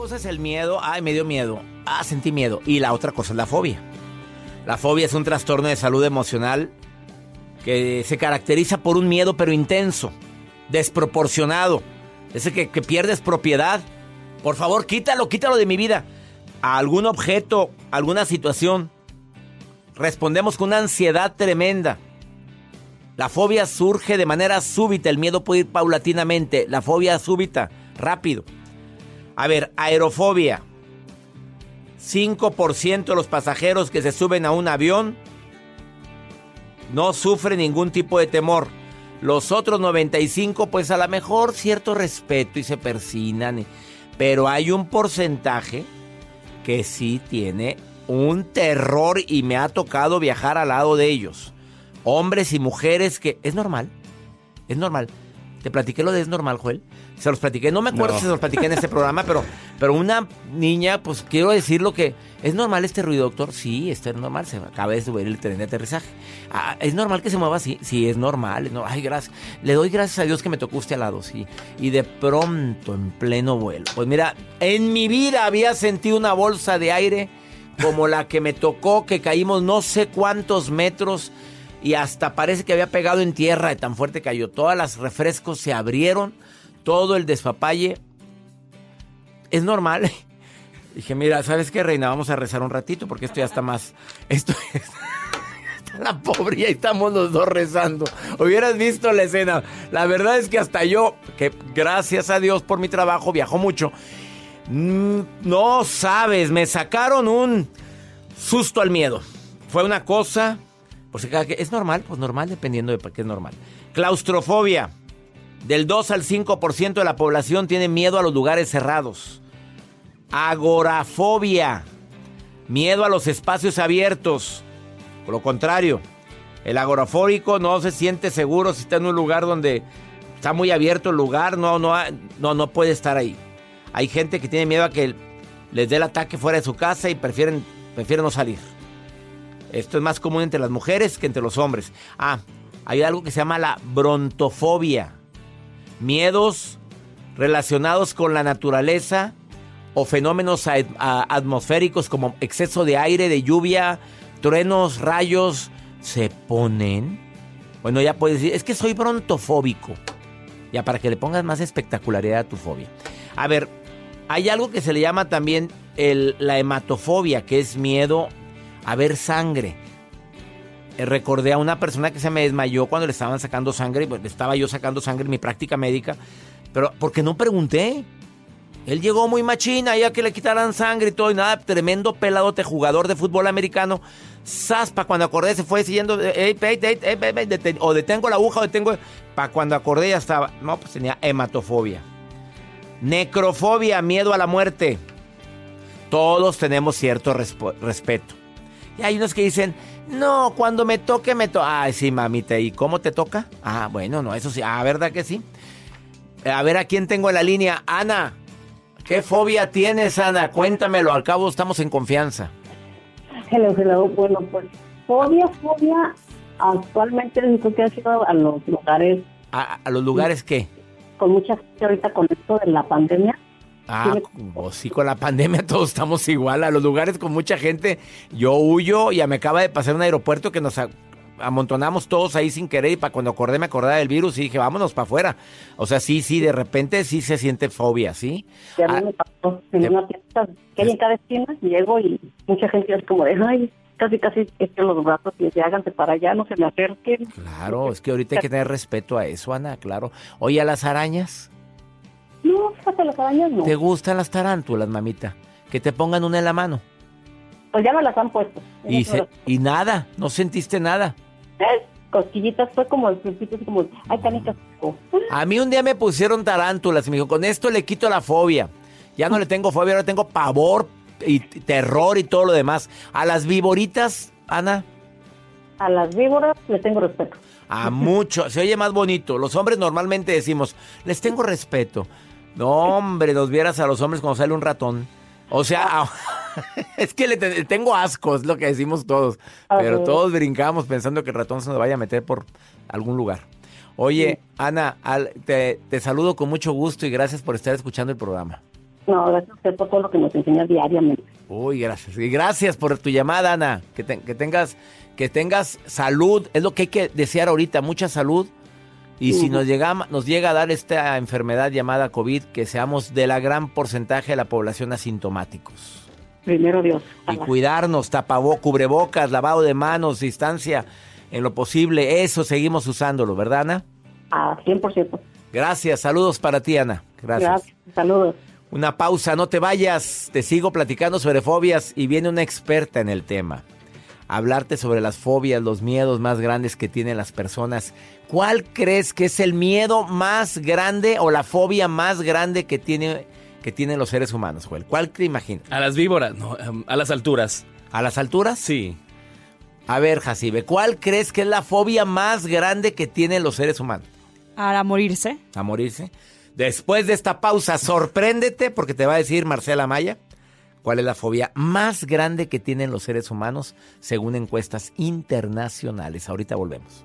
Cosa es el miedo, ay, me dio miedo, ah, sentí miedo. Y la otra cosa es la fobia. La fobia es un trastorno de salud emocional que se caracteriza por un miedo pero intenso, desproporcionado, ese que, que pierdes propiedad. Por favor, quítalo, quítalo de mi vida. A algún objeto, alguna situación. Respondemos con una ansiedad tremenda. La fobia surge de manera súbita, el miedo puede ir paulatinamente, la fobia súbita, rápido. A ver, aerofobia. 5% de los pasajeros que se suben a un avión no sufren ningún tipo de temor. Los otros 95, pues a lo mejor cierto respeto y se persinan. Pero hay un porcentaje que sí tiene un terror y me ha tocado viajar al lado de ellos. Hombres y mujeres que... Es normal, es normal. ¿Te platiqué lo de es normal, Joel? Se los platiqué, no me acuerdo si se los platiqué en este programa, pero, pero una niña, pues quiero decirlo que es normal este ruido, doctor. Sí, esto es normal, se acaba de subir el tren de aterrizaje. Ah, ¿Es normal que se mueva así? Sí, es normal. No, ay, gracias. Le doy gracias a Dios que me tocó usted al lado, sí. Y de pronto, en pleno vuelo. Pues mira, en mi vida había sentido una bolsa de aire como la que me tocó, que caímos no sé cuántos metros y hasta parece que había pegado en tierra de tan fuerte cayó. Todas las refrescos se abrieron todo el despapalle. Es normal. Dije, mira, ¿sabes qué, Reina? Vamos a rezar un ratito porque esto ya está más... Esto está la pobre y estamos los dos rezando. Hubieras visto la escena. La verdad es que hasta yo, que gracias a Dios por mi trabajo, viajo mucho. Mm, no sabes, me sacaron un susto al miedo. Fue una cosa... Por si es normal, pues normal dependiendo de qué es normal. Claustrofobia. Del 2 al 5% de la población tiene miedo a los lugares cerrados. Agorafobia. Miedo a los espacios abiertos. Por lo contrario, el agorafóbico no se siente seguro si está en un lugar donde está muy abierto el lugar. No, no, no, no puede estar ahí. Hay gente que tiene miedo a que les dé el ataque fuera de su casa y prefieren, prefieren no salir. Esto es más común entre las mujeres que entre los hombres. Ah, hay algo que se llama la brontofobia miedos relacionados con la naturaleza o fenómenos atmosféricos como exceso de aire, de lluvia, truenos, rayos, se ponen. Bueno, ya puedes decir, es que soy brontofóbico. Ya para que le pongas más espectacularidad a tu fobia. A ver, hay algo que se le llama también la hematofobia, que es miedo a ver sangre. Eh, recordé a una persona que se me desmayó cuando le estaban sacando sangre, pues estaba yo sacando sangre en mi práctica médica, pero porque no pregunté. Él llegó muy machina, ya que le quitaran sangre y todo, y nada, tremendo peladote jugador de fútbol americano. Saspa, cuando acordé, se fue siguiendo, o detengo la aguja o detengo. Para cuando acordé ya estaba, no, pues tenía hematofobia. Necrofobia, miedo a la muerte. Todos tenemos cierto respeto. Y hay unos que dicen, No, cuando me toque, me toca. Ay, sí, mamita. ¿Y cómo te toca? Ah, bueno, no, eso sí. Ah, ¿verdad que sí? A ver, ¿a quién tengo en la línea? Ana. ¿Qué fobia tienes, Ana? Cuéntamelo. Al cabo estamos en confianza. Hello, hello. Bueno, pues, fobia, fobia. Actualmente creo que ha sido a los lugares. ¿A, a los lugares qué? Con mucha gente ahorita con esto de la pandemia. Ah, pues sí, con la pandemia todos estamos igual. A los lugares con mucha gente, yo huyo. Ya me acaba de pasar un aeropuerto que nos amontonamos todos ahí sin querer. Y para cuando acordé, me acordaba del virus y dije, vámonos para afuera. O sea, sí, sí, de repente sí se siente fobia, ¿sí? Ya ah, me pasó en una fiesta que hay en cada esquina. Llego y mucha gente es como de, ay, casi, casi es que los brazos y se háganse para allá, no se me acerquen. Claro, es que ahorita hay que tener respeto a eso, Ana, claro. Oye, a las arañas. No, fíjate, las arañas no. ¿Te gustan las tarántulas, mamita? Que te pongan una en la mano. Pues ya me las han puesto. Y, y nada, no sentiste nada. ¿Eh? Cosquillitas fue como como, ay, canicas. A mí un día me pusieron tarántulas y me dijo, con esto le quito la fobia. Ya no le tengo fobia, ahora tengo pavor y terror y todo lo demás. A las víboritas, Ana. A las víboras le tengo respeto. A mucho, se oye más bonito. Los hombres normalmente decimos, les tengo respeto. No, hombre, nos vieras a los hombres cuando sale un ratón. O sea, es que le tengo asco, es lo que decimos todos. Pero todos brincamos pensando que el ratón se nos vaya a meter por algún lugar. Oye, Ana, te, saludo con mucho gusto y gracias por estar escuchando el programa. No, gracias por todo lo que nos enseñas diariamente. Uy, gracias. Y gracias por tu llamada, Ana. Que, que tengas que tengas salud, es lo que hay que desear ahorita, mucha salud. Y si nos llega, nos llega a dar esta enfermedad llamada COVID, que seamos de la gran porcentaje de la población asintomáticos. Primero Dios. Y cuidarnos, tapabocas, cubrebocas, lavado de manos, distancia, en lo posible. Eso seguimos usándolo, ¿verdad, Ana? A 100%. Gracias, saludos para ti, Ana. Gracias. Gracias, saludos. Una pausa, no te vayas. Te sigo platicando sobre fobias y viene una experta en el tema hablarte sobre las fobias, los miedos más grandes que tienen las personas. ¿Cuál crees que es el miedo más grande o la fobia más grande que, tiene, que tienen los seres humanos, Joel? ¿Cuál te imaginas? A las víboras, no, em, a las alturas. ¿A las alturas? Sí. A ver, Jacibe, ¿cuál crees que es la fobia más grande que tienen los seres humanos? A morirse. A morirse. Después de esta pausa, sorpréndete porque te va a decir Marcela Maya ¿Cuál es la fobia más grande que tienen los seres humanos según encuestas internacionales? Ahorita volvemos.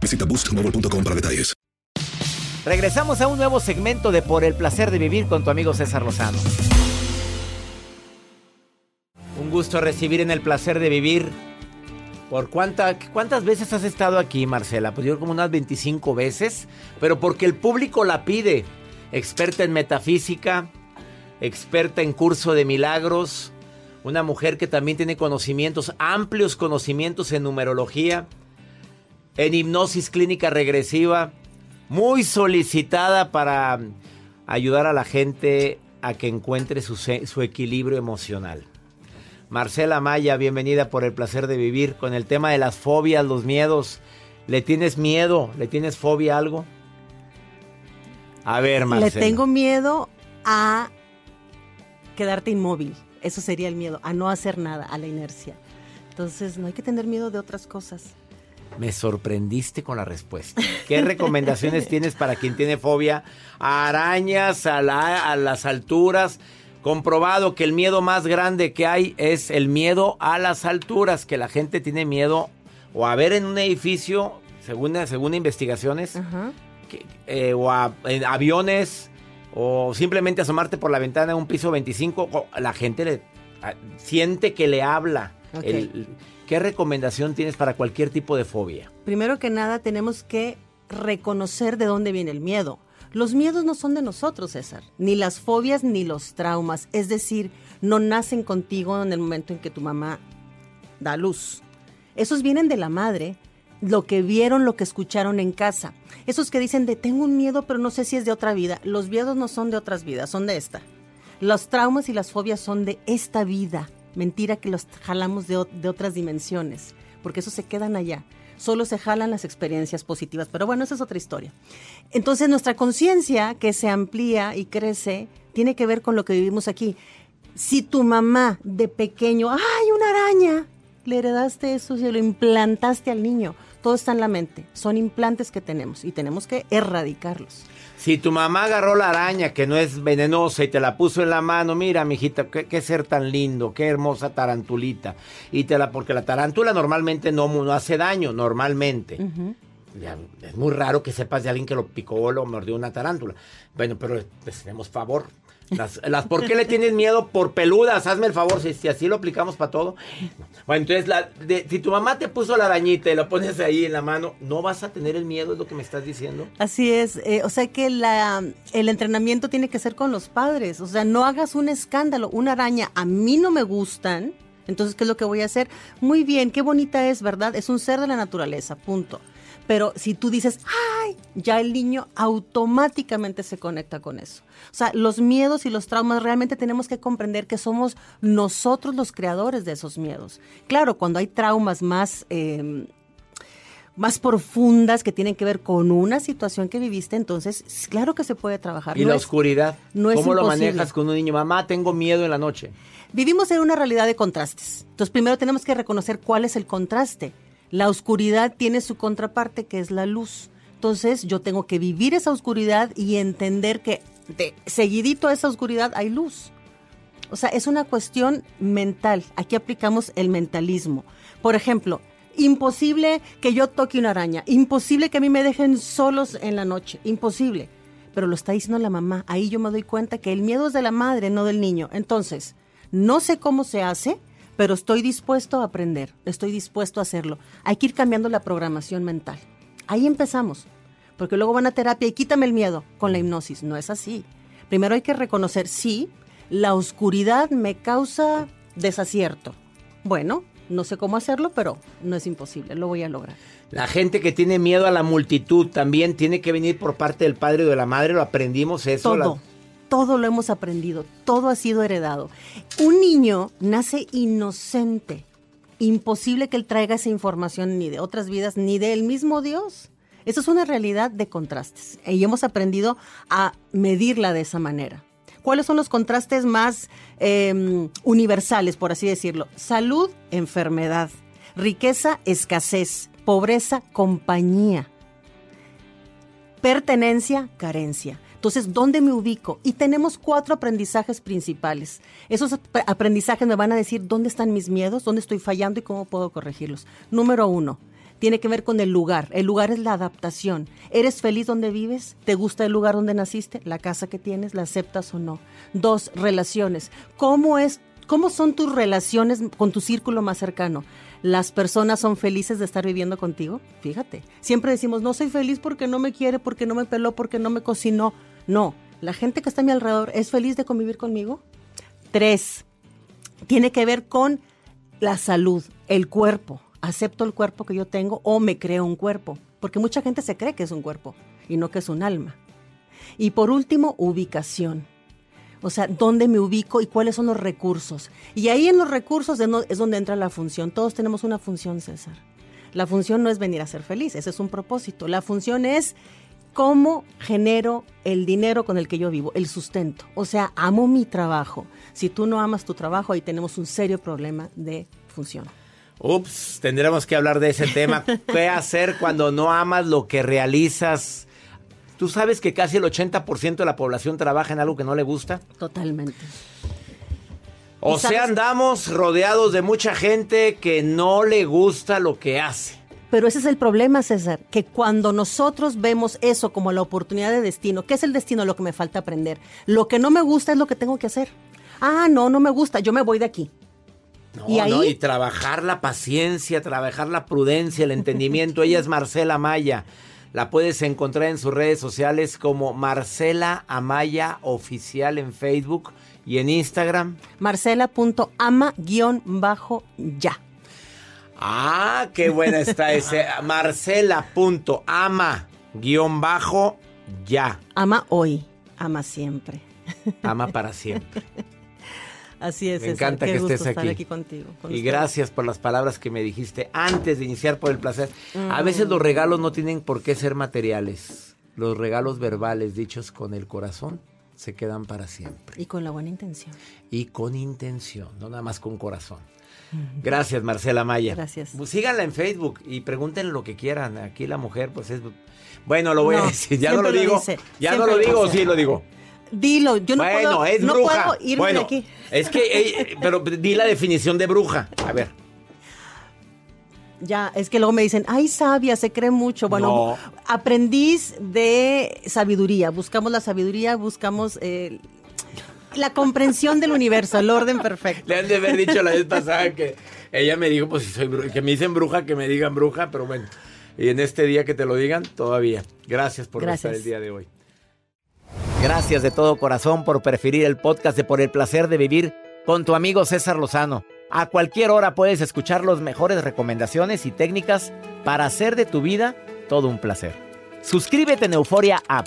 Visita boostmobile.com para detalles. Regresamos a un nuevo segmento de Por el placer de vivir con tu amigo César Lozano. Un gusto recibir en el placer de vivir. ¿Por cuánta, cuántas veces has estado aquí, Marcela? Pues yo como unas 25 veces, pero porque el público la pide. Experta en metafísica, experta en curso de milagros, una mujer que también tiene conocimientos, amplios conocimientos en numerología en hipnosis clínica regresiva, muy solicitada para ayudar a la gente a que encuentre su, equilibrio emocional. Marcela Maya, bienvenida por el placer de vivir con el tema de las fobias, los miedos. ¿Le tienes miedo? ¿Le tienes fobia a algo? A ver, Marcela. Le tengo miedo a quedarte inmóvil. Eso sería el miedo, a no hacer nada, a la inercia. Entonces, no hay que tener miedo de otras cosas. Me sorprendiste con la respuesta. ¿Qué recomendaciones tienes para quien tiene fobia a arañas, a, las alturas? Comprobado que el miedo más grande que hay es el miedo a las alturas, que la gente tiene miedo o a ver en un edificio, según, según investigaciones, que- eh, o a en aviones, o simplemente asomarte por la ventana de un piso 25, o la gente le, a- siente que le habla. El- ¿Qué recomendación tienes para cualquier tipo de fobia? Primero que nada, tenemos que reconocer de dónde viene el miedo. Los miedos no son de nosotros, César, ni las fobias ni los traumas. Es decir, no nacen contigo en el momento en que tu mamá da luz. Esos vienen de la madre, lo que vieron, lo que escucharon en casa. Esos que dicen de tengo un miedo, pero no sé si es de otra vida. Los miedos no son de otras vidas, son de esta. Los traumas y las fobias son de esta vida. Mentira que los jalamos de, de otras dimensiones, porque esos se quedan allá. Solo se jalan las experiencias positivas, pero bueno, esa es otra historia. Entonces nuestra conciencia que se amplía y crece tiene que ver con lo que vivimos aquí. Si tu mamá de pequeño, ¡ay, una araña! Le heredaste eso, se lo implantaste al niño. Todo está en la mente. Son implantes que tenemos y tenemos que erradicarlos. Si tu mamá agarró la araña que no es venenosa y te la puso en la mano, mira, mijita, qué, qué ser tan lindo, qué hermosa tarantulita. Y te la, porque la tarántula normalmente no, no hace daño, normalmente. Ya, es muy raro que sepas de alguien que lo picó o lo mordió una tarántula. Bueno, pero tenemos favor. Las, las, ¿Por qué le tienes miedo? Por peludas, hazme el favor, si, así lo aplicamos para todo. Bueno, entonces, la, de- si tu mamá te puso la arañita y lo pones ahí en la mano, no vas a tener el miedo, es lo que me estás diciendo. Así es, eh, o sea que la, el entrenamiento tiene que ser con los padres, o sea, no hagas un escándalo, una araña, a mí no me gustan, entonces, ¿qué es lo que voy a hacer? Muy bien, qué bonita es, ¿verdad? Es un ser de la naturaleza, punto. Pero si tú dices, ay, ya el niño automáticamente se conecta con eso. O sea, los miedos y los traumas realmente tenemos que comprender que somos nosotros los creadores de esos miedos. Claro, cuando hay traumas más... eh, más profundas que tienen que ver con una situación que viviste, entonces claro que se puede trabajar. Y No la es- oscuridad. no es ¿Cómo lo manejas con un niño? Mamá, tengo miedo en la noche. Vivimos en una realidad de contrastes. Entonces primero tenemos que reconocer cuál es el contraste. La oscuridad tiene su contraparte que es la luz. Entonces yo tengo que vivir esa oscuridad y entender que de seguidito a esa oscuridad hay luz. O sea, es una cuestión mental. Aquí aplicamos el mentalismo. Por ejemplo, imposible que yo toque una araña, imposible que a mí me dejen solos en la noche, imposible. Pero lo está diciendo la mamá. Ahí yo me doy cuenta que el miedo es de la madre, no del niño. Entonces, no sé cómo se hace, pero estoy dispuesto a aprender, estoy dispuesto a hacerlo. Hay que ir cambiando la programación mental. Ahí empezamos. Porque luego van a terapia y quítame el miedo con la hipnosis. No es así. Primero hay que reconocer, sí, la oscuridad me causa desacierto. Bueno, no sé cómo hacerlo, pero no es imposible, lo voy a lograr. La gente que tiene miedo a la multitud también tiene que venir por parte del padre o de la madre. Lo aprendimos eso. Todo, la- todo lo hemos aprendido, todo ha sido heredado. Un niño nace inocente. Imposible que él traiga esa información ni de otras vidas, ni del mismo Dios. Eso es una realidad de contrastes. Y hemos aprendido a medirla de esa manera. ¿Cuáles son los contrastes más eh, universales, por así decirlo? Salud, enfermedad. Riqueza, escasez. Pobreza, compañía pertenencia, carencia. Entonces, ¿dónde me ubico? Y tenemos cuatro aprendizajes principales. Esos ap- aprendizajes me van a decir dónde están mis miedos, dónde estoy fallando y cómo puedo corregirlos. Número uno, tiene que ver con el lugar. El lugar es la adaptación. ¿Eres feliz donde vives? ¿Te gusta el lugar donde naciste? ¿La casa que tienes? ¿La aceptas o no? Dos, relaciones. ¿Cómo es ¿Cómo son tus relaciones con tu círculo más cercano? ¿Las personas son felices de estar viviendo contigo? Fíjate, siempre decimos, no soy feliz porque no me quiere, porque no me peló, porque no me cocinó. No, la gente que está a mi alrededor es feliz de convivir conmigo. Tres, tiene que ver con la salud, el cuerpo. ¿Acepto el cuerpo que yo tengo o me creo un cuerpo? Porque mucha gente se cree que es un cuerpo y no que es un alma. Y por último, ubicación. O sea, dónde me ubico y cuáles son los recursos. Y ahí en los recursos es donde entra la función. Todos tenemos una función, César. La función no es venir a ser feliz, ese es un propósito. La función es cómo genero el dinero con el que yo vivo, el sustento. O sea, amo mi trabajo. Si tú no amas tu trabajo, ahí tenemos un serio problema de función. Ups, tendremos que hablar de ese tema. ¿Qué hacer cuando no amas lo que realizas? ¿Tú sabes que casi el 80% de la población trabaja en algo que no le gusta? Totalmente. O ¿Y sea, andamos rodeados de mucha gente que no le gusta lo que hace. Pero ese es el problema, César, que cuando nosotros vemos eso como la oportunidad de destino, ¿qué es el destino? Lo que me falta aprender. Lo que no me gusta es lo que tengo que hacer. Ah, no, no me gusta, yo me voy de aquí. No, ¿Y ahí? no, y trabajar la paciencia, trabajar la prudencia, el entendimiento. Ella es Marcela Amaya. La puedes encontrar en sus redes sociales como Marcela Amaya Oficial en Facebook y en Instagram. Marcela.ama-ya. Ah, qué buena está ese. Marcela.ama-ya. Ama hoy, ama siempre. Ama para siempre. Así es, Me César. encanta Qué que gusto estés estar aquí. aquí contigo. con Y gracias por las palabras que me dijiste antes de iniciar por el placer. A Mm. veces los regalos no tienen por qué ser materiales. Los regalos verbales dichos con el corazón se quedan para siempre. Y con la buena intención. Y con intención, no nada más con corazón. Gracias, Marcela Maya. Gracias. Pues síganla en Facebook y pregúntenle lo que quieran. Aquí la mujer, pues es. Bueno, lo voy a decir. Ya no lo digo. ya no siempre lo lo digo o sí lo digo. Dilo, yo no bueno, puedo, es no bruja. puedo irme bueno, de aquí. es que, eh, pero di la definición de bruja. A ver. Ya, es que luego me dicen, ay, sabia, se cree mucho. Bueno, No. aprendiz de sabiduría. Buscamos la sabiduría, buscamos eh, la comprensión del universo, el orden perfecto. Le han de haber dicho la vez pasada que ella me dijo, pues si soy bruja, que me dicen bruja, que me digan bruja, pero bueno. Y en este día que te lo digan, todavía. Gracias por estar el día de hoy. Gracias de todo corazón por preferir el podcast de Por el placer de vivir con tu amigo César Lozano. A cualquier hora puedes escuchar las mejores recomendaciones y técnicas para hacer de tu vida todo un placer. Suscríbete en Euforia App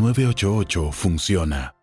988 funciona.